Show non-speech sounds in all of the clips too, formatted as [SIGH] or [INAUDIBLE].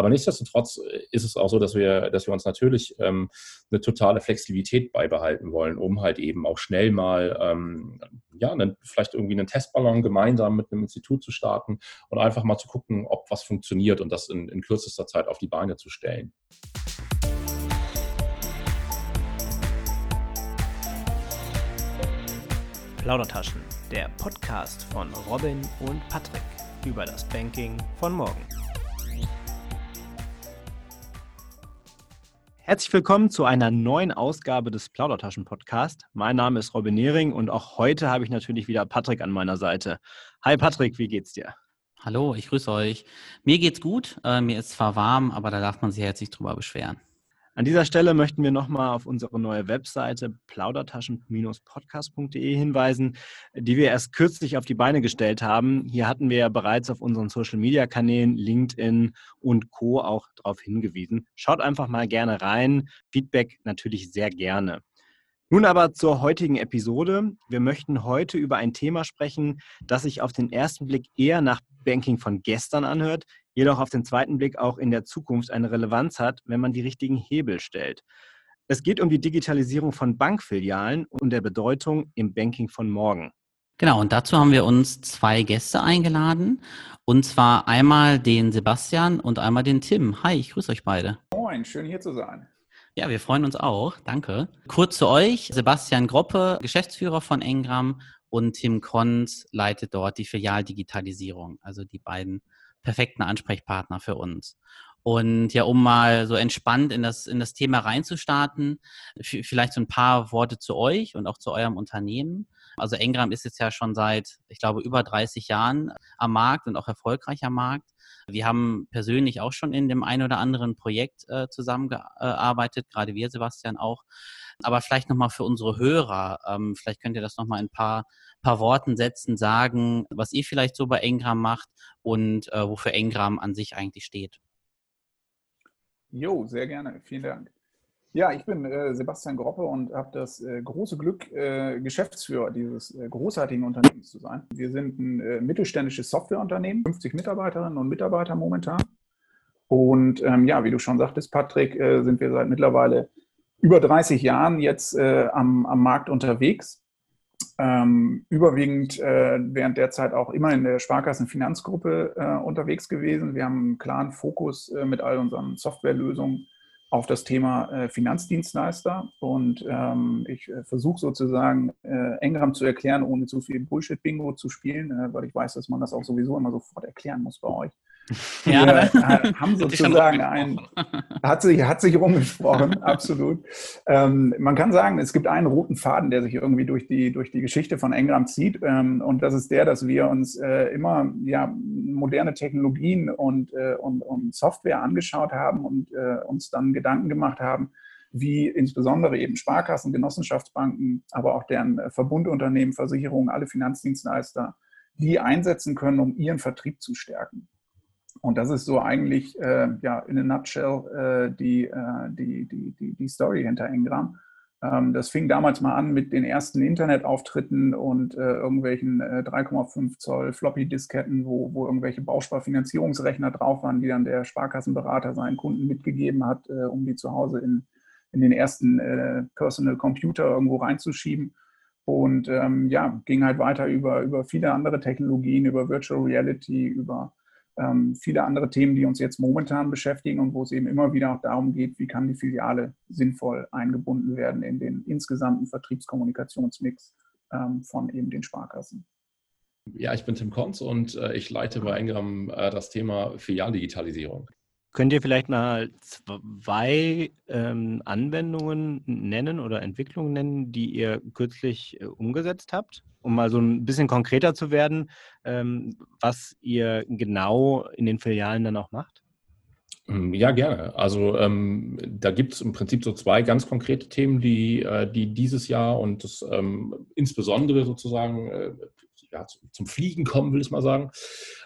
Aber nichtsdestotrotz ist es auch so, dass wir, dass wir uns natürlich ähm, eine totale Flexibilität beibehalten wollen, um halt eben auch schnell mal ähm, ja, einen, vielleicht irgendwie einen Testballon gemeinsam mit einem Institut zu starten und einfach mal zu gucken, ob was funktioniert und das in, in kürzester Zeit auf die Beine zu stellen. Plaudertaschen, der Podcast von Robin und Patrick über das Banking von morgen. Herzlich willkommen zu einer neuen Ausgabe des Plaudertaschen Podcast. Mein Name ist Robin Nehring und auch heute habe ich natürlich wieder Patrick an meiner Seite. Hi Patrick, wie geht's dir? Hallo, ich grüße euch. Mir geht's gut. Äh, mir ist zwar warm, aber da darf man sich jetzt nicht drüber beschweren. An dieser Stelle möchten wir nochmal auf unsere neue Webseite plaudertaschen-podcast.de hinweisen, die wir erst kürzlich auf die Beine gestellt haben. Hier hatten wir ja bereits auf unseren Social-Media-Kanälen LinkedIn und Co. auch darauf hingewiesen. Schaut einfach mal gerne rein. Feedback natürlich sehr gerne. Nun aber zur heutigen Episode. Wir möchten heute über ein Thema sprechen, das sich auf den ersten Blick eher nach Banking von gestern anhört, jedoch auf den zweiten Blick auch in der Zukunft eine Relevanz hat, wenn man die richtigen Hebel stellt. Es geht um die Digitalisierung von Bankfilialen und der Bedeutung im Banking von morgen. Genau, und dazu haben wir uns zwei Gäste eingeladen. Und zwar einmal den Sebastian und einmal den Tim. Hi, ich grüße euch beide. Moin, schön hier zu sein. Ja, wir freuen uns auch. Danke. Kurz zu euch. Sebastian Groppe, Geschäftsführer von Engram und Tim Kons leitet dort die Filialdigitalisierung. Also die beiden perfekten Ansprechpartner für uns. Und ja, um mal so entspannt in das, in das Thema reinzustarten, vielleicht so ein paar Worte zu euch und auch zu eurem Unternehmen. Also Engram ist jetzt ja schon seit, ich glaube, über 30 Jahren am Markt und auch erfolgreich am Markt. Wir haben persönlich auch schon in dem einen oder anderen Projekt äh, zusammengearbeitet, gerade wir, Sebastian, auch. Aber vielleicht nochmal für unsere Hörer, ähm, vielleicht könnt ihr das nochmal in ein paar, paar Worten setzen, sagen, was ihr vielleicht so bei Engram macht und äh, wofür Engram an sich eigentlich steht. Jo, sehr gerne. Vielen Dank. Ja, ich bin äh, Sebastian Groppe und habe das äh, große Glück, äh, Geschäftsführer dieses äh, großartigen Unternehmens zu sein. Wir sind ein äh, mittelständisches Softwareunternehmen, 50 Mitarbeiterinnen und Mitarbeiter momentan. Und ähm, ja, wie du schon sagtest, Patrick, äh, sind wir seit mittlerweile über 30 Jahren jetzt am, am Markt unterwegs. Ähm, überwiegend während der Zeit auch immer in der Sparkassenfinanzgruppe unterwegs gewesen. Wir haben einen klaren Fokus mit all unseren Softwarelösungen auf das Thema äh, Finanzdienstleister und ähm, ich äh, versuche sozusagen äh, Engram zu erklären, ohne zu viel Bullshit-Bingo zu spielen, äh, weil ich weiß, dass man das auch sowieso immer sofort erklären muss bei euch. Ja, wir äh, haben sozusagen ein, hat sich, hat sich rumgesprochen, [LAUGHS] absolut. Ähm, man kann sagen, es gibt einen roten Faden, der sich irgendwie durch die, durch die Geschichte von Engram zieht. Ähm, und das ist der, dass wir uns äh, immer ja, moderne Technologien und, äh, und, und Software angeschaut haben und äh, uns dann Gedanken gemacht haben, wie insbesondere eben Sparkassen, Genossenschaftsbanken, aber auch deren äh, Verbundunternehmen, Versicherungen, alle Finanzdienstleister, die einsetzen können, um ihren Vertrieb zu stärken. Und das ist so eigentlich äh, ja, in a nutshell äh, die, äh, die, die, die, die Story hinter Engram. Ähm, das fing damals mal an mit den ersten Internetauftritten und äh, irgendwelchen 3,5 äh, Zoll Floppy-Disketten, wo, wo irgendwelche Bausparfinanzierungsrechner drauf waren, die dann der Sparkassenberater seinen Kunden mitgegeben hat, äh, um die zu Hause in, in den ersten Personal Computer irgendwo reinzuschieben. Und ähm, ja, ging halt weiter über, über viele andere Technologien, über Virtual Reality, über ähm, viele andere Themen, die uns jetzt momentan beschäftigen und wo es eben immer wieder auch darum geht, wie kann die Filiale sinnvoll eingebunden werden in den insgesamten Vertriebskommunikationsmix ähm, von eben den Sparkassen. Ja, ich bin Tim Konz und äh, ich leite bei Engram äh, das Thema Filialdigitalisierung. Könnt ihr vielleicht mal zwei ähm, Anwendungen nennen oder Entwicklungen nennen, die ihr kürzlich äh, umgesetzt habt, um mal so ein bisschen konkreter zu werden, ähm, was ihr genau in den Filialen dann auch macht? Ähm, ja, gerne. Also ähm, da gibt es im Prinzip so zwei ganz konkrete Themen, die, äh, die dieses Jahr und das ähm, insbesondere sozusagen äh, ja, zum Fliegen kommen, will ich mal sagen.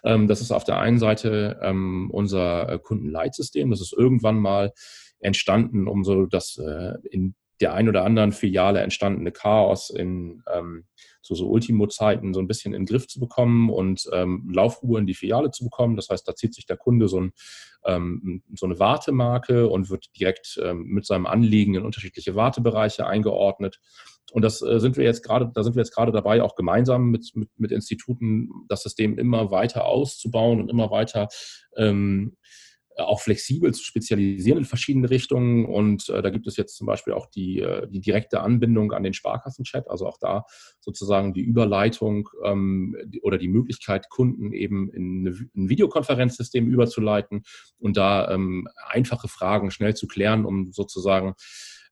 Ähm, das ist auf der einen Seite ähm, unser Kundenleitsystem. Das ist irgendwann mal entstanden, um so das äh, in der ein oder anderen Filiale entstandene Chaos in ähm, so, so Ultimo-Zeiten so ein bisschen in den Griff zu bekommen und ähm, Laufuhr in die Filiale zu bekommen. Das heißt, da zieht sich der Kunde so, ein, ähm, so eine Wartemarke und wird direkt ähm, mit seinem Anliegen in unterschiedliche Wartebereiche eingeordnet. Und das äh, sind wir jetzt gerade, da sind wir jetzt gerade dabei, auch gemeinsam mit, mit, mit Instituten das System immer weiter auszubauen und immer weiter ähm, auch flexibel zu spezialisieren in verschiedene Richtungen. Und äh, da gibt es jetzt zum Beispiel auch die, äh, die direkte Anbindung an den Sparkassenchat, also auch da sozusagen die Überleitung ähm, oder die Möglichkeit, Kunden eben in ein Videokonferenzsystem überzuleiten und da ähm, einfache Fragen schnell zu klären, um sozusagen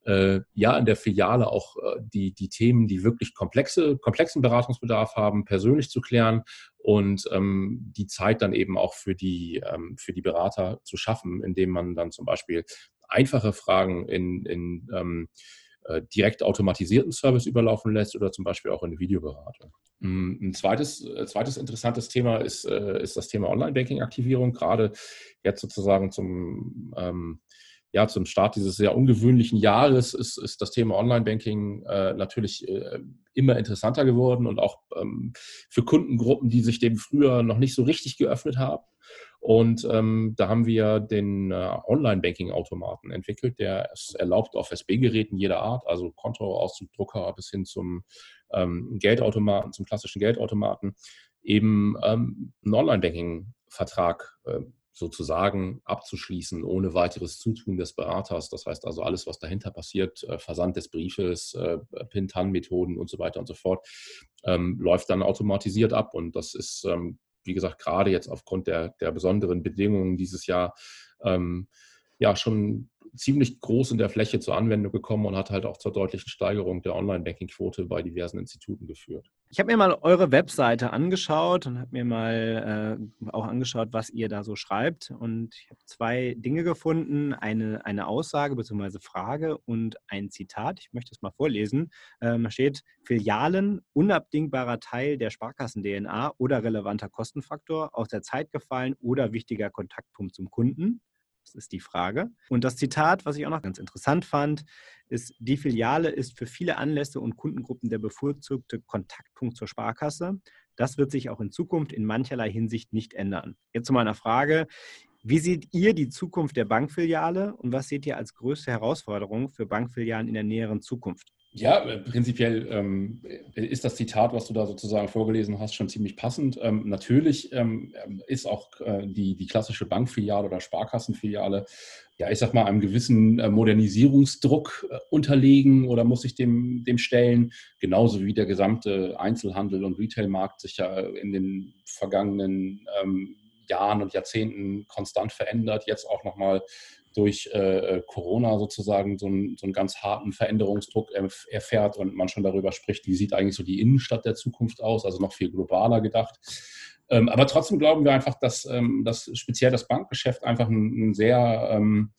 äh, ja in der Filiale auch äh, die, die Themen, die wirklich komplexe, komplexen Beratungsbedarf haben, persönlich zu klären und ähm, die Zeit dann eben auch für die, ähm, für die Berater zu schaffen, indem man dann zum Beispiel einfache Fragen in, in ähm, äh, direkt automatisierten Service überlaufen lässt oder zum Beispiel auch in eine Videoberatung. Mm, ein zweites, äh, zweites interessantes Thema ist, äh, ist das Thema Online-Banking-Aktivierung, gerade jetzt sozusagen zum ähm, ja, zum Start dieses sehr ungewöhnlichen Jahres ist, ist das Thema Online-Banking äh, natürlich äh, immer interessanter geworden und auch ähm, für Kundengruppen, die sich dem früher noch nicht so richtig geöffnet haben. Und ähm, da haben wir den äh, Online-Banking-Automaten entwickelt, der es erlaubt auf SB-Geräten jeder Art, also Kontoauszugdrucker bis hin zum ähm, Geldautomaten, zum klassischen Geldautomaten, eben ähm, einen Online-Banking-Vertrag äh, sozusagen abzuschließen ohne weiteres Zutun des Beraters. Das heißt also alles, was dahinter passiert, äh, Versand des Briefes, äh, Pin-Tan-Methoden und so weiter und so fort, ähm, läuft dann automatisiert ab. Und das ist, ähm, wie gesagt, gerade jetzt aufgrund der, der besonderen Bedingungen dieses Jahr ähm, ja schon ziemlich groß in der Fläche zur Anwendung gekommen und hat halt auch zur deutlichen Steigerung der Online-Banking-Quote bei diversen Instituten geführt. Ich habe mir mal eure Webseite angeschaut und habe mir mal äh, auch angeschaut, was ihr da so schreibt. Und ich habe zwei Dinge gefunden: eine, eine Aussage bzw. Frage und ein Zitat. Ich möchte es mal vorlesen. Ähm, steht: Filialen, unabdingbarer Teil der Sparkassen-DNA oder relevanter Kostenfaktor, aus der Zeit gefallen oder wichtiger Kontaktpunkt zum Kunden. Das ist die Frage. Und das Zitat, was ich auch noch ganz interessant fand, ist, die Filiale ist für viele Anlässe und Kundengruppen der bevorzugte Kontaktpunkt zur Sparkasse. Das wird sich auch in Zukunft in mancherlei Hinsicht nicht ändern. Jetzt zu meiner Frage. Wie seht ihr die Zukunft der Bankfiliale und was seht ihr als größte Herausforderung für Bankfilialen in der näheren Zukunft? Ja, äh, prinzipiell ähm, ist das Zitat, was du da sozusagen vorgelesen hast, schon ziemlich passend. Ähm, natürlich ähm, ist auch äh, die, die klassische Bankfiliale oder Sparkassenfiliale, ja, ich sag mal, einem gewissen äh, Modernisierungsdruck äh, unterlegen oder muss sich dem, dem stellen. Genauso wie der gesamte Einzelhandel und Retailmarkt sich ja in den vergangenen ähm, Jahren und Jahrzehnten konstant verändert, jetzt auch nochmal durch äh, äh, Corona sozusagen so einen, so einen ganz harten Veränderungsdruck erfährt und man schon darüber spricht, wie sieht eigentlich so die Innenstadt der Zukunft aus, also noch viel globaler gedacht. Ähm, aber trotzdem glauben wir einfach, dass, ähm, dass speziell das Bankgeschäft einfach ein, ein sehr ähm,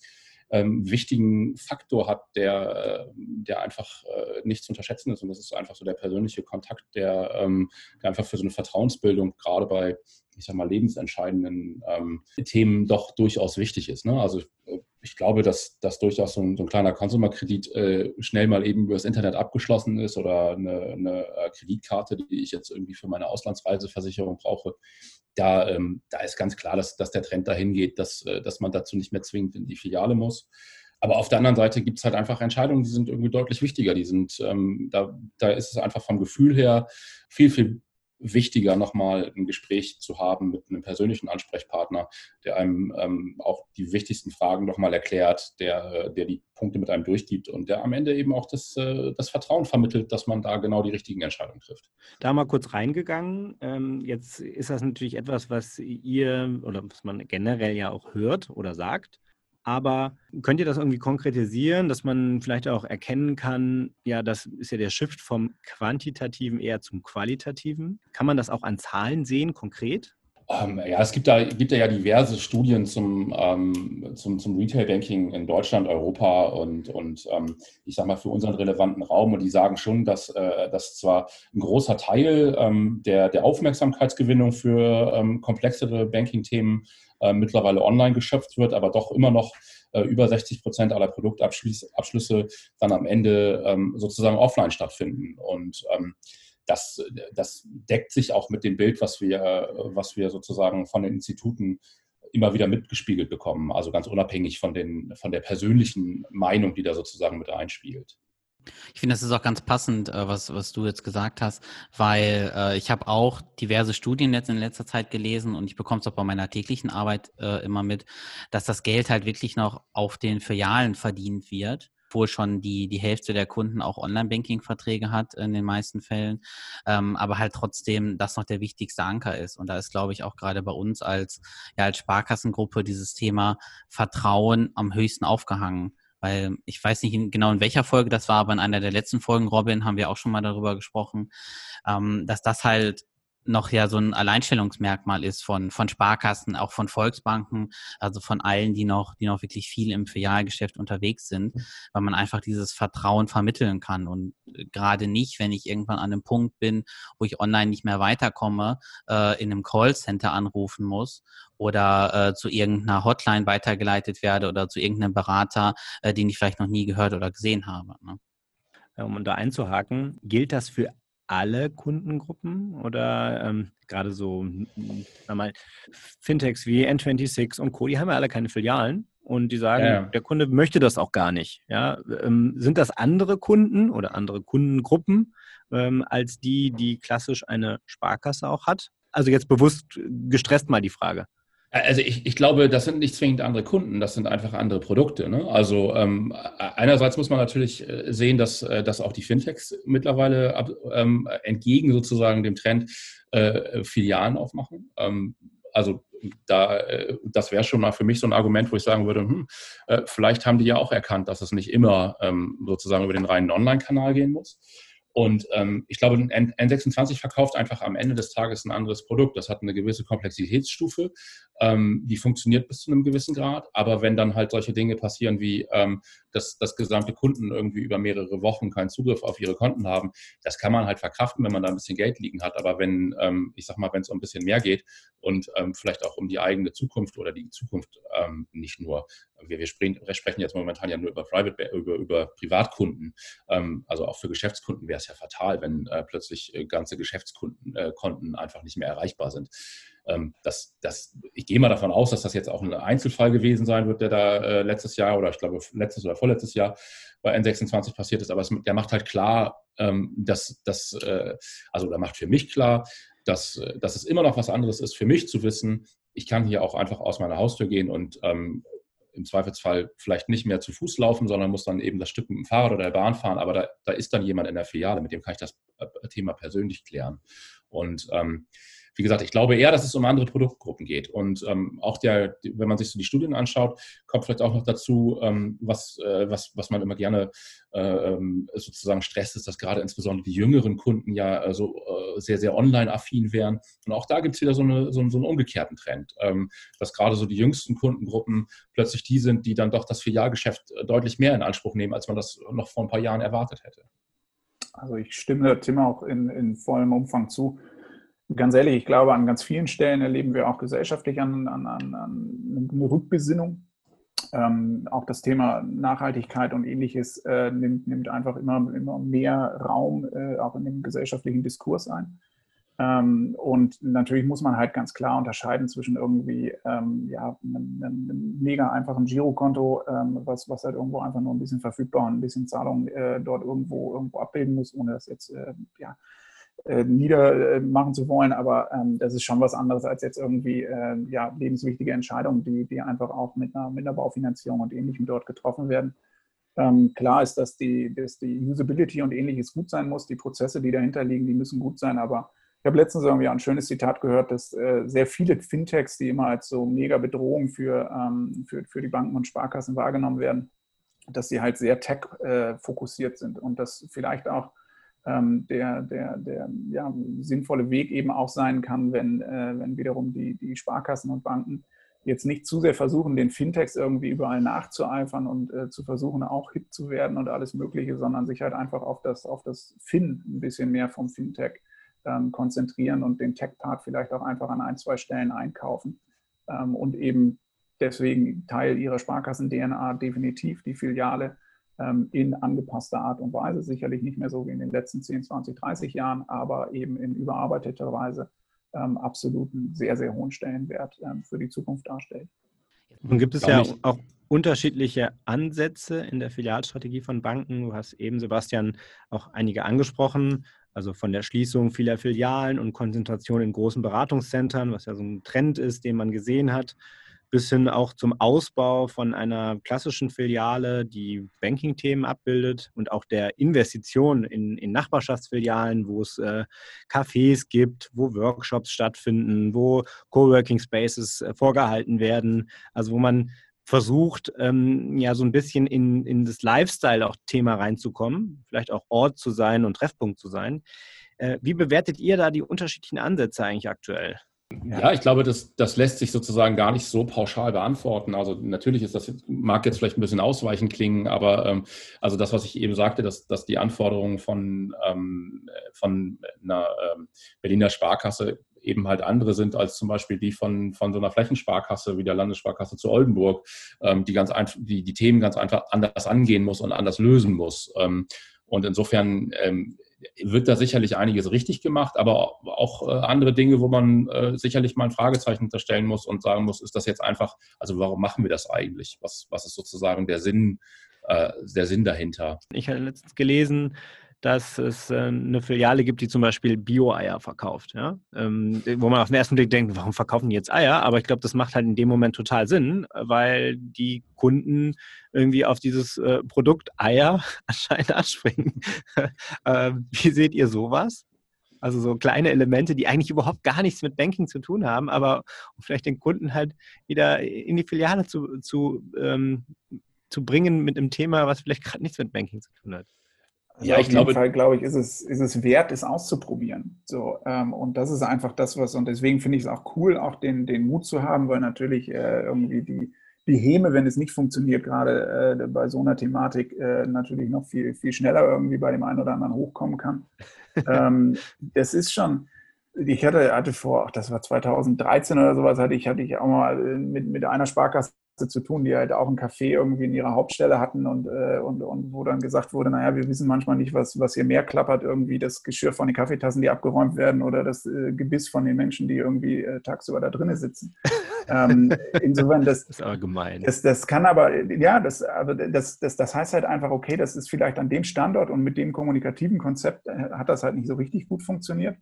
ähm, wichtigen Faktor hat, der, der einfach äh, nicht zu unterschätzen ist. Und das ist einfach so der persönliche Kontakt, der, ähm, der einfach für so eine Vertrauensbildung gerade bei, ich sag mal, lebensentscheidenden ähm, Themen doch durchaus wichtig ist. Ne? Also äh, ich glaube, dass, dass durchaus so ein, so ein kleiner Konsumerkredit äh, schnell mal eben über das Internet abgeschlossen ist oder eine, eine äh, Kreditkarte, die ich jetzt irgendwie für meine Auslandsreiseversicherung brauche, da, ähm, da ist ganz klar, dass, dass der Trend dahin geht, dass, äh, dass man dazu nicht mehr zwingend in die Filiale muss. Aber auf der anderen Seite gibt es halt einfach Entscheidungen, die sind irgendwie deutlich wichtiger. Die sind, ähm, da, da ist es einfach vom Gefühl her viel, viel wichtiger, nochmal ein Gespräch zu haben mit einem persönlichen Ansprechpartner, der einem ähm, auch die wichtigsten Fragen nochmal erklärt, der, der die Punkte mit einem durchgibt und der am Ende eben auch das, äh, das Vertrauen vermittelt, dass man da genau die richtigen Entscheidungen trifft. Da mal kurz reingegangen. Ähm, jetzt ist das natürlich etwas, was ihr oder was man generell ja auch hört oder sagt. Aber könnt ihr das irgendwie konkretisieren, dass man vielleicht auch erkennen kann, ja, das ist ja der Shift vom Quantitativen eher zum Qualitativen. Kann man das auch an Zahlen sehen, konkret? Ähm, ja, es gibt da, gibt da ja diverse Studien zum, ähm, zum, zum Retail-Banking in Deutschland, Europa und, und ähm, ich sage mal für unseren relevanten Raum. Und die sagen schon, dass, äh, dass zwar ein großer Teil ähm, der, der Aufmerksamkeitsgewinnung für ähm, komplexere Banking-Themen äh, mittlerweile online geschöpft wird, aber doch immer noch äh, über 60 Prozent aller Produktabschlüsse dann am Ende ähm, sozusagen offline stattfinden. Und das, das deckt sich auch mit dem Bild, was wir, was wir sozusagen von den Instituten immer wieder mitgespiegelt bekommen. Also ganz unabhängig von, den, von der persönlichen Meinung, die da sozusagen mit reinspielt. Ich finde, das ist auch ganz passend, äh, was, was du jetzt gesagt hast, weil äh, ich habe auch diverse Studien jetzt in letzter Zeit gelesen und ich bekomme es auch bei meiner täglichen Arbeit äh, immer mit, dass das Geld halt wirklich noch auf den Filialen verdient wird obwohl schon die, die Hälfte der Kunden auch Online-Banking-Verträge hat in den meisten Fällen, ähm, aber halt trotzdem das noch der wichtigste Anker ist. Und da ist, glaube ich, auch gerade bei uns als, ja, als Sparkassengruppe dieses Thema Vertrauen am höchsten aufgehangen weil ich weiß nicht genau in welcher Folge das war, aber in einer der letzten Folgen, Robin, haben wir auch schon mal darüber gesprochen, ähm, dass das halt noch ja so ein Alleinstellungsmerkmal ist von, von Sparkassen, auch von Volksbanken, also von allen, die noch, die noch wirklich viel im Filialgeschäft unterwegs sind, weil man einfach dieses Vertrauen vermitteln kann und äh, gerade nicht, wenn ich irgendwann an einem Punkt bin, wo ich online nicht mehr weiterkomme, äh, in einem Callcenter anrufen muss oder äh, zu irgendeiner Hotline weitergeleitet werde oder zu irgendeinem Berater, äh, den ich vielleicht noch nie gehört oder gesehen habe. Ne? Um da einzuhaken, gilt das für alle Kundengruppen oder ähm, gerade so mal, Fintechs wie N26 und Co., die haben ja alle keine Filialen und die sagen, ja. der Kunde möchte das auch gar nicht. Ja? Ähm, sind das andere Kunden oder andere Kundengruppen ähm, als die, die klassisch eine Sparkasse auch hat? Also jetzt bewusst gestresst mal die Frage. Also ich, ich glaube, das sind nicht zwingend andere Kunden, das sind einfach andere Produkte. Ne? Also ähm, einerseits muss man natürlich äh, sehen, dass, äh, dass auch die Fintechs mittlerweile ab, ähm, entgegen sozusagen dem Trend äh, Filialen aufmachen. Ähm, also da, äh, das wäre schon mal für mich so ein Argument, wo ich sagen würde, hm, vielleicht haben die ja auch erkannt, dass es nicht immer ähm, sozusagen über den reinen Online-Kanal gehen muss. Und ähm, ich glaube, ein N26 verkauft einfach am Ende des Tages ein anderes Produkt. Das hat eine gewisse Komplexitätsstufe, ähm, die funktioniert bis zu einem gewissen Grad. Aber wenn dann halt solche Dinge passieren wie, ähm, dass, dass gesamte Kunden irgendwie über mehrere Wochen keinen Zugriff auf ihre Konten haben, das kann man halt verkraften, wenn man da ein bisschen Geld liegen hat. Aber wenn, ähm, ich sag mal, wenn es um ein bisschen mehr geht und ähm, vielleicht auch um die eigene Zukunft oder die Zukunft ähm, nicht nur, wir, wir, sprechen, sprechen jetzt momentan ja nur über Private, über, über Privatkunden, ähm, also auch für Geschäftskunden wäre es ja fatal, wenn äh, plötzlich äh, ganze Geschäftskunden äh, einfach nicht mehr erreichbar sind. Ähm, das, das, ich gehe mal davon aus, dass das jetzt auch ein Einzelfall gewesen sein wird, der da äh, letztes Jahr oder ich glaube letztes oder vorletztes Jahr bei N26 passiert ist. Aber es, der macht halt klar, ähm, dass das, äh, also der macht für mich klar, dass, äh, dass es immer noch was anderes ist für mich zu wissen, ich kann hier auch einfach aus meiner Haustür gehen und ähm, im Zweifelsfall vielleicht nicht mehr zu Fuß laufen, sondern muss dann eben das Stück mit dem Fahrrad oder der Bahn fahren. Aber da, da ist dann jemand in der Filiale, mit dem kann ich das äh, Thema persönlich klären. Und ähm, wie gesagt, ich glaube eher, dass es um andere Produktgruppen geht. Und ähm, auch der, wenn man sich so die Studien anschaut, kommt vielleicht auch noch dazu, ähm, was, äh, was, was man immer gerne äh, ähm, sozusagen stresst, ist, dass gerade insbesondere die jüngeren Kunden ja äh, so äh, sehr, sehr online-affin wären. Und auch da gibt es wieder so, eine, so, so, einen umgekehrten Trend, ähm, dass gerade so die jüngsten Kundengruppen plötzlich die sind, die dann doch das Filialgeschäft äh, deutlich mehr in Anspruch nehmen, als man das noch vor ein paar Jahren erwartet hätte. Also ich stimme Tim auch in, in vollem Umfang zu. Ganz ehrlich, ich glaube, an ganz vielen Stellen erleben wir auch gesellschaftlich an, an, an, an eine Rückbesinnung. Ähm, auch das Thema Nachhaltigkeit und ähnliches äh, nimmt, nimmt, einfach immer, immer mehr Raum äh, auch in dem gesellschaftlichen Diskurs ein. Ähm, und natürlich muss man halt ganz klar unterscheiden zwischen irgendwie ähm, ja, einem, einem, mega einfachen Girokonto, ähm, was, was halt irgendwo einfach nur ein bisschen verfügbar und ein bisschen Zahlung äh, dort irgendwo, irgendwo abbilden muss, ohne das jetzt äh, ja, äh, niedermachen zu wollen, aber ähm, das ist schon was anderes als jetzt irgendwie äh, ja, lebenswichtige Entscheidungen, die, die einfach auch mit einer, mit einer Baufinanzierung und ähnlichem dort getroffen werden. Ähm, klar ist, dass die, dass die Usability und ähnliches gut sein muss, die Prozesse, die dahinter liegen, die müssen gut sein, aber ich habe letztens irgendwie ein schönes Zitat gehört, dass äh, sehr viele Fintechs, die immer als so mega Bedrohung für, ähm, für, für die Banken und Sparkassen wahrgenommen werden, dass sie halt sehr tech-fokussiert äh, sind und dass vielleicht auch der, der, der ja, sinnvolle Weg eben auch sein kann, wenn, äh, wenn wiederum die, die Sparkassen und Banken jetzt nicht zu sehr versuchen, den Fintechs irgendwie überall nachzueifern und äh, zu versuchen, auch hip zu werden und alles Mögliche, sondern sich halt einfach auf das, auf das Fin ein bisschen mehr vom Fintech ähm, konzentrieren und den Tech-Part vielleicht auch einfach an ein, zwei Stellen einkaufen ähm, und eben deswegen Teil ihrer Sparkassen-DNA definitiv die Filiale ähm, in angepasster Art und Weise, sicherlich nicht mehr so wie in den letzten 10, 20, 30 Jahren, aber eben in überarbeiteter Weise ähm, absoluten sehr, sehr hohen Stellenwert ähm, für die Zukunft darstellt. Nun gibt es ja auch unterschiedliche Ansätze in der Filialstrategie von Banken. Du hast eben, Sebastian, auch einige angesprochen, also von der Schließung vieler Filialen und Konzentration in großen Beratungszentren, was ja so ein Trend ist, den man gesehen hat, bis hin auch zum Ausbau von einer klassischen Filiale, die Banking-Themen abbildet und auch der Investition in, in Nachbarschaftsfilialen, wo es äh, Cafés gibt, wo Workshops stattfinden, wo Coworking Spaces äh, vorgehalten werden, also wo man versucht, ähm, ja, so ein bisschen in, in das Lifestyle auch Thema reinzukommen, vielleicht auch Ort zu sein und Treffpunkt zu sein. Äh, wie bewertet ihr da die unterschiedlichen Ansätze eigentlich aktuell? Ja, ich glaube, das, das lässt sich sozusagen gar nicht so pauschal beantworten. Also natürlich ist das mag jetzt vielleicht ein bisschen ausweichend klingen, aber ähm, also das, was ich eben sagte, dass, dass die Anforderungen von, ähm, von einer ähm, Berliner Sparkasse eben halt andere sind als zum Beispiel die von, von so einer Flächensparkasse wie der Landessparkasse zu Oldenburg, ähm, die ganz einfach, die, die Themen ganz einfach anders angehen muss und anders lösen muss. Ähm, und insofern ähm, wird da sicherlich einiges richtig gemacht, aber auch äh, andere Dinge, wo man äh, sicherlich mal ein Fragezeichen unterstellen muss und sagen muss, ist das jetzt einfach, also warum machen wir das eigentlich? Was, was ist sozusagen der Sinn, äh, der Sinn dahinter? Ich hatte letztens gelesen, dass es äh, eine Filiale gibt, die zum Beispiel Bio-Eier verkauft. Ja? Ähm, wo man auf den ersten Blick denkt, warum verkaufen die jetzt Eier? Aber ich glaube, das macht halt in dem Moment total Sinn, weil die Kunden irgendwie auf dieses äh, Produkt Eier [LAUGHS] anscheinend anspringen. [LAUGHS] äh, wie seht ihr sowas? Also so kleine Elemente, die eigentlich überhaupt gar nichts mit Banking zu tun haben, aber vielleicht den Kunden halt wieder in die Filiale zu, zu, ähm, zu bringen mit einem Thema, was vielleicht gerade nichts mit Banking zu tun hat. Also ja, auf ich jeden glaube, Fall, glaube ich, ist es, ist es wert, es auszuprobieren. So, ähm, und das ist einfach das, was, und deswegen finde ich es auch cool, auch den, den Mut zu haben, weil natürlich äh, irgendwie die, die Häme, wenn es nicht funktioniert, gerade äh, bei so einer Thematik äh, natürlich noch viel, viel schneller irgendwie bei dem einen oder anderen hochkommen kann. [LAUGHS] ähm, das ist schon, ich hatte, hatte vor, ach, das war 2013 oder sowas, hatte ich, hatte ich auch mal äh, mit, mit einer Sparkasse zu tun, die halt auch ein Café irgendwie in ihrer Hauptstelle hatten und, äh, und, und wo dann gesagt wurde, naja, wir wissen manchmal nicht, was, was hier mehr klappert, irgendwie das Geschirr von den Kaffeetassen, die abgeräumt werden oder das äh, Gebiss von den Menschen, die irgendwie äh, tagsüber da drinnen sitzen. [LAUGHS] ähm, insofern, das, das ist aber gemein. Das, das kann aber, ja, das, aber das, das, das heißt halt einfach, okay, das ist vielleicht an dem Standort und mit dem kommunikativen Konzept äh, hat das halt nicht so richtig gut funktioniert.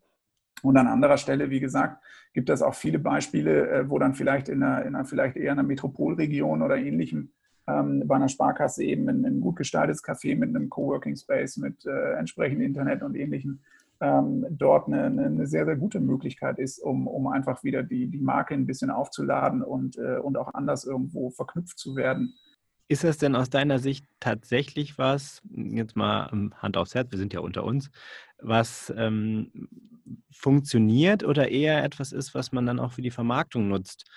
Und an anderer Stelle, wie gesagt, gibt es auch viele Beispiele, äh, wo dann vielleicht in einer, in einer vielleicht eher einer Metropolregion oder ähnlichem ähm, bei einer Sparkasse eben ein, ein, gut gestaltetes Café mit einem Coworking Space, mit äh, entsprechendem Internet und ähnlichem ähm, dort eine, eine, sehr, sehr gute Möglichkeit ist, um, um einfach wieder die, die Marke ein bisschen aufzuladen und, äh, und auch anders irgendwo verknüpft zu werden. Ist das denn aus deiner Sicht tatsächlich was, jetzt mal Hand aufs Herz, wir sind ja unter uns, was ähm, funktioniert oder eher etwas ist, was man dann auch für die Vermarktung nutzt?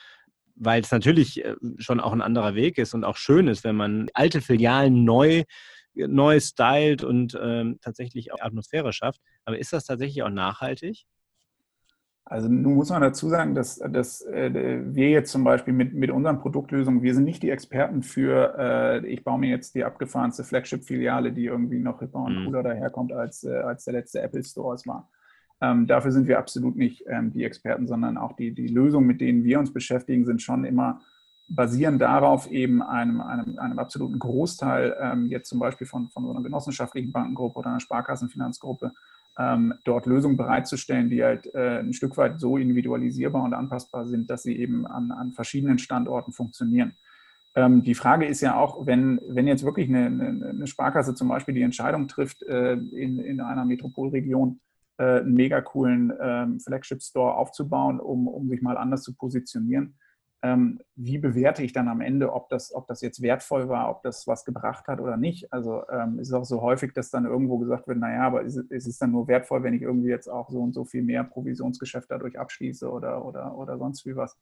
Weil es natürlich äh, schon auch ein anderer Weg ist und auch schön ist, wenn man alte Filialen neu, neu stylt und ähm, tatsächlich auch Atmosphäre schafft. Aber ist das tatsächlich auch nachhaltig? Also nun muss man dazu sagen, dass, dass äh, wir jetzt zum Beispiel mit, mit unseren Produktlösungen, wir sind nicht die Experten für, äh, ich baue mir jetzt die abgefahrenste Flagship-Filiale, die irgendwie noch hipper und mhm. cooler daherkommt, als, äh, als der letzte Apple Store es war. Ähm, dafür sind wir absolut nicht ähm, die Experten, sondern auch die, die Lösungen, mit denen wir uns beschäftigen, sind schon immer basieren darauf eben einem, einem, einem absoluten Großteil, ähm, jetzt zum Beispiel von, von so einer genossenschaftlichen Bankengruppe oder einer Sparkassenfinanzgruppe, ähm, dort Lösungen bereitzustellen, die halt äh, ein Stück weit so individualisierbar und anpassbar sind, dass sie eben an, an verschiedenen Standorten funktionieren. Ähm, die Frage ist ja auch, wenn, wenn jetzt wirklich eine, eine, Sparkasse zum Beispiel die Entscheidung trifft, äh, in, in einer Metropolregion äh, einen mega coolen ähm, Flagship-Store aufzubauen, um, um sich mal anders zu positionieren, ähm, wie bewerte ich dann am Ende, ob das, ob das jetzt wertvoll war, ob das was gebracht hat oder nicht. Also ähm, es ist auch so häufig, dass dann irgendwo gesagt wird, naja, aber es, es ist dann nur wertvoll, wenn ich irgendwie jetzt auch so und so viel mehr Provisionsgeschäft dadurch abschließe oder, oder, oder sonst wie was.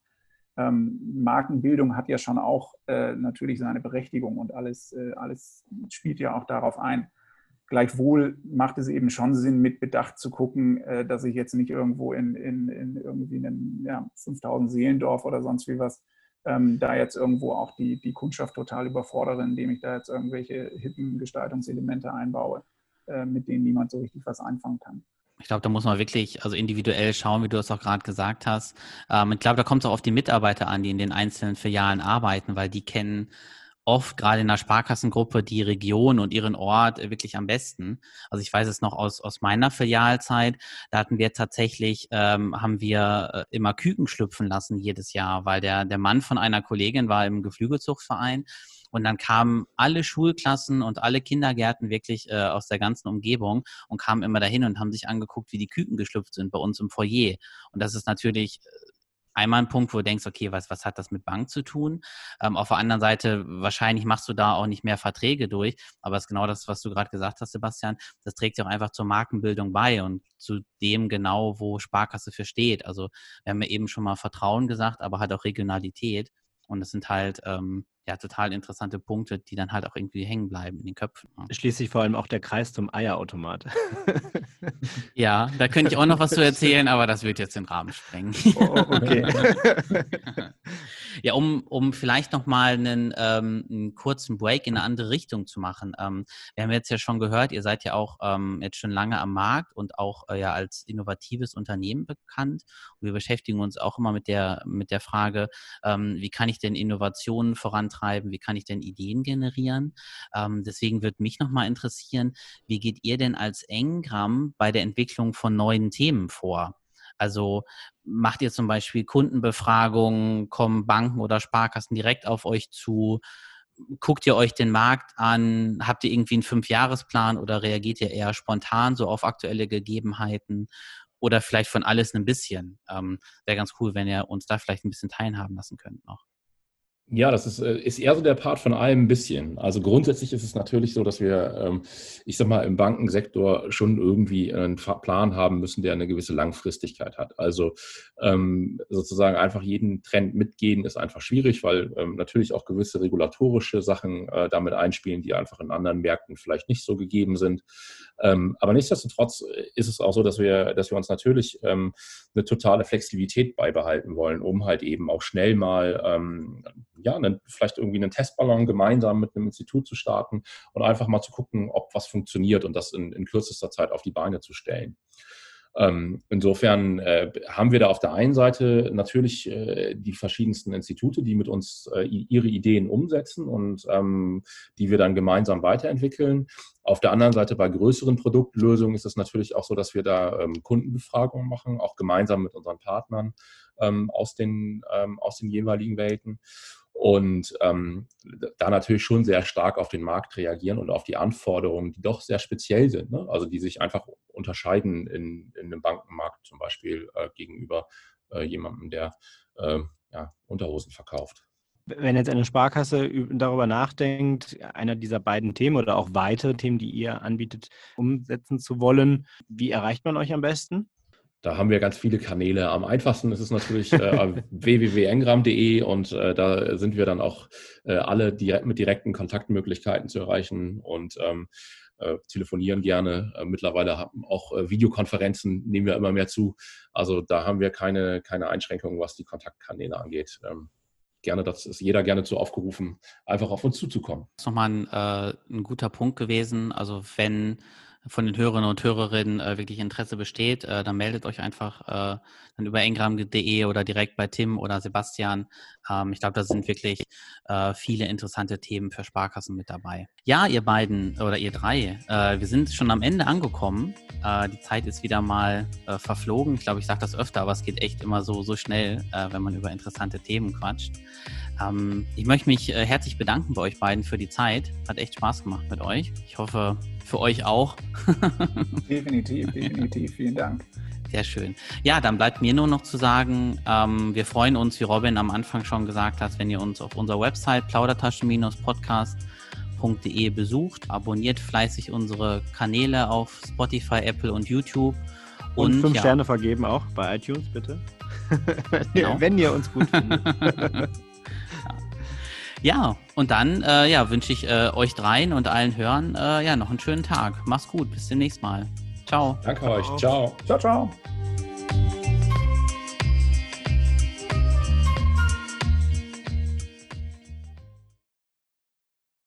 Ähm, Markenbildung hat ja schon auch äh, natürlich seine Berechtigung und alles, äh, alles spielt ja auch darauf ein. Gleichwohl macht es eben schon Sinn, mit Bedacht zu gucken, äh, dass ich jetzt nicht irgendwo in, in, in irgendwie einem ja, 5000 Seelendorf oder sonst wie was ähm, da jetzt irgendwo auch die, die Kundschaft total überfordere, indem ich da jetzt irgendwelche hippen Gestaltungselemente einbaue, äh, mit denen niemand so richtig was anfangen kann. Ich glaube, da muss man wirklich also individuell schauen, wie du es auch gerade gesagt hast. Ähm, ich glaube, da kommt es auch auf die Mitarbeiter an, die in den einzelnen Filialen arbeiten, weil die kennen oft gerade in der Sparkassengruppe die Region und ihren Ort wirklich am besten. Also ich weiß es noch aus, aus meiner Filialzeit, da hatten wir tatsächlich, ähm, haben wir äh, immer Küken schlüpfen lassen jedes Jahr, weil der, der Mann von einer Kollegin war im Geflügelzuchtverein und dann kamen alle Schulklassen und alle Kindergärten wirklich äh, aus der ganzen Umgebung und kamen immer dahin und haben sich angeguckt, wie die Küken geschlüpft sind bei uns im Foyer. Und das ist natürlich äh, einmal ein Punkt, wo du denkst, okay, was, was hat das mit Bank zu tun? Ähm, auf der anderen Seite, wahrscheinlich machst du da auch nicht mehr Verträge durch, aber es ist genau das, was du gerade gesagt hast, Sebastian, das trägt ja auch einfach zur Markenbildung bei und zu dem genau, wo Sparkasse für steht. Also wir haben ja eben schon mal Vertrauen gesagt, aber halt auch Regionalität. Und es sind halt ähm, ja total interessante Punkte, die dann halt auch irgendwie hängen bleiben in den Köpfen. Ne? Schließlich vor allem auch der Kreis zum Eierautomat. [LAUGHS] [LAUGHS] ja, da könnte ich auch noch was zu erzählen, aber das wird jetzt den Rahmen sprengen. Oh, okay. [LAUGHS] ja, um, um vielleicht nochmal einen, ähm, einen kurzen Break in eine andere Richtung zu machen. Ähm, wir haben jetzt ja schon gehört, ihr seid ja auch ähm, jetzt schon lange am Markt und auch äh, ja als innovatives Unternehmen bekannt. Und wir beschäftigen uns auch immer mit der, mit der Frage, ähm, wie kann ich denn Innovationen vorantreiben? Vorantreiben? Wie kann ich denn Ideen generieren? Ähm, deswegen würde mich nochmal interessieren, wie geht ihr denn als Engram bei der Entwicklung von neuen Themen vor? Also macht ihr zum Beispiel Kundenbefragungen, kommen Banken oder Sparkassen direkt auf euch zu? Guckt ihr euch den Markt an? Habt ihr irgendwie einen Fünfjahresplan oder reagiert ihr eher spontan so auf aktuelle Gegebenheiten? Oder vielleicht von alles ein bisschen? Ähm, Wäre ganz cool, wenn ihr uns da vielleicht ein bisschen teilhaben lassen könnt noch. Ja, das ist, äh, ist eher so der Part von allem ein bisschen. Also grundsätzlich ist es natürlich so, dass wir, ähm, ich sag mal, im Bankensektor schon irgendwie einen Plan haben müssen, der eine gewisse Langfristigkeit hat. Also ähm, sozusagen einfach jeden Trend mitgehen ist einfach schwierig, weil ähm, natürlich auch gewisse regulatorische Sachen äh, damit einspielen, die einfach in anderen Märkten vielleicht nicht so gegeben sind. Aber nichtsdestotrotz ist es auch so, dass wir, dass wir uns natürlich eine totale Flexibilität beibehalten wollen, um halt eben auch schnell mal ja, einen, vielleicht irgendwie einen Testballon gemeinsam mit einem Institut zu starten und einfach mal zu gucken, ob was funktioniert und das in, in kürzester Zeit auf die Beine zu stellen. Ähm, insofern äh, haben wir da auf der einen Seite natürlich äh, die verschiedensten Institute, die mit uns äh, ihre Ideen umsetzen und ähm, die wir dann gemeinsam weiterentwickeln. Auf der anderen Seite bei größeren Produktlösungen ist es natürlich auch so, dass wir da ähm, Kundenbefragungen machen, auch gemeinsam mit unseren Partnern ähm, aus, den, ähm, aus den jeweiligen Welten und ähm, da natürlich schon sehr stark auf den Markt reagieren und auf die Anforderungen, die doch sehr speziell sind, ne? also die sich einfach unterscheiden in, in einem Bankenmarkt zum Beispiel äh, gegenüber äh, jemandem, der äh, ja, Unterhosen verkauft. Wenn jetzt eine Sparkasse darüber nachdenkt, einer dieser beiden Themen oder auch weitere Themen, die ihr anbietet, umsetzen zu wollen, wie erreicht man euch am besten? Da haben wir ganz viele Kanäle. Am einfachsten ist es natürlich äh, [LAUGHS] www.engram.de und äh, da sind wir dann auch äh, alle direkt, mit direkten Kontaktmöglichkeiten zu erreichen und ähm, äh, telefonieren gerne. Äh, mittlerweile haben auch äh, Videokonferenzen nehmen wir immer mehr zu. Also da haben wir keine, keine Einschränkungen, was die Kontaktkanäle angeht. Ähm, gerne, das ist jeder gerne zu aufgerufen, einfach auf uns zuzukommen. Das ist nochmal ein, ein guter Punkt gewesen. Also wenn von den Hörerinnen und Hörerinnen äh, wirklich Interesse besteht, äh, dann meldet euch einfach äh, dann über engram.de oder direkt bei Tim oder Sebastian. Ähm, ich glaube, da sind wirklich äh, viele interessante Themen für Sparkassen mit dabei. Ja, ihr beiden oder ihr drei, äh, wir sind schon am Ende angekommen. Äh, die Zeit ist wieder mal verflogen. Ich glaube, ich sage das öfter, aber es geht echt immer so, so schnell, wenn man über interessante Themen quatscht. Ähm, ich möchte mich herzlich bedanken bei euch beiden für die Zeit. Hat echt Spaß gemacht mit euch. Ich hoffe, für euch auch. Definitiv, definitiv. Vielen Dank. Sehr schön. Ja, dann bleibt mir nur noch zu sagen, ähm, wir freuen uns, wie Robin am Anfang schon gesagt hat, wenn ihr uns auf unserer Website plaudertaschen-podcast.de besucht. Abonniert fleißig unsere Kanäle auf Spotify, Apple und YouTube. Und, und fünf ja. Sterne vergeben auch bei iTunes, bitte. [LAUGHS] genau. wenn ihr uns gut findet. [LAUGHS] Ja, und dann äh, ja, wünsche ich äh, euch dreien und allen Hörern äh, ja, noch einen schönen Tag. Mach's gut, bis demnächst mal. Ciao. Danke ciao. euch. Ciao. Ciao, ciao.